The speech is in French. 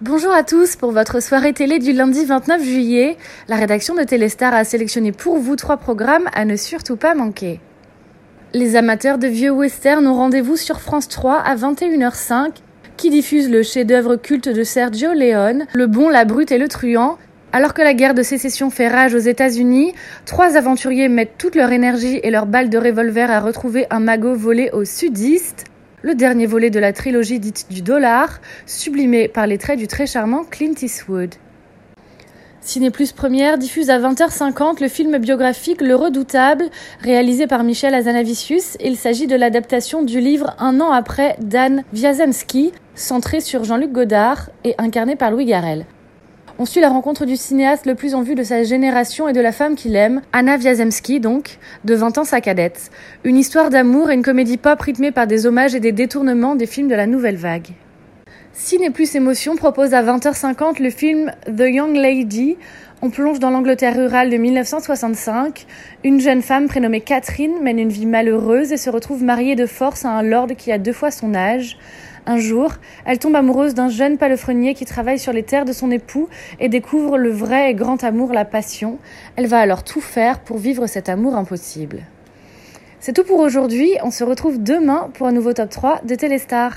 Bonjour à tous pour votre soirée télé du lundi 29 juillet. La rédaction de Téléstar a sélectionné pour vous trois programmes à ne surtout pas manquer. Les amateurs de vieux westerns ont rendez-vous sur France 3 à 21h05 qui diffuse le chef-d'œuvre culte de Sergio Leone, Le bon, la brute et le truand. Alors que la guerre de sécession fait rage aux États-Unis, trois aventuriers mettent toute leur énergie et leurs balles de revolver à retrouver un magot volé au sudiste le dernier volet de la trilogie dite du dollar, sublimé par les traits du très charmant Clint Eastwood. Ciné Plus Première diffuse à 20h50 le film biographique Le Redoutable, réalisé par Michel Azanavicius. Il s'agit de l'adaptation du livre Un an après d'Anne Wiazemski, centré sur Jean-Luc Godard et incarné par Louis Garrel. On suit la rencontre du cinéaste le plus en vue de sa génération et de la femme qu'il aime, Anna Wiazemski donc, de 20 ans sa cadette. Une histoire d'amour et une comédie pop rythmée par des hommages et des détournements des films de la nouvelle vague. Ciné Plus Émotion propose à 20h50 le film The Young Lady. On plonge dans l'Angleterre rurale de 1965. Une jeune femme prénommée Catherine mène une vie malheureuse et se retrouve mariée de force à un lord qui a deux fois son âge. Un jour, elle tombe amoureuse d'un jeune palefrenier qui travaille sur les terres de son époux et découvre le vrai et grand amour, la passion. Elle va alors tout faire pour vivre cet amour impossible. C'est tout pour aujourd'hui, on se retrouve demain pour un nouveau top 3 de Téléstar.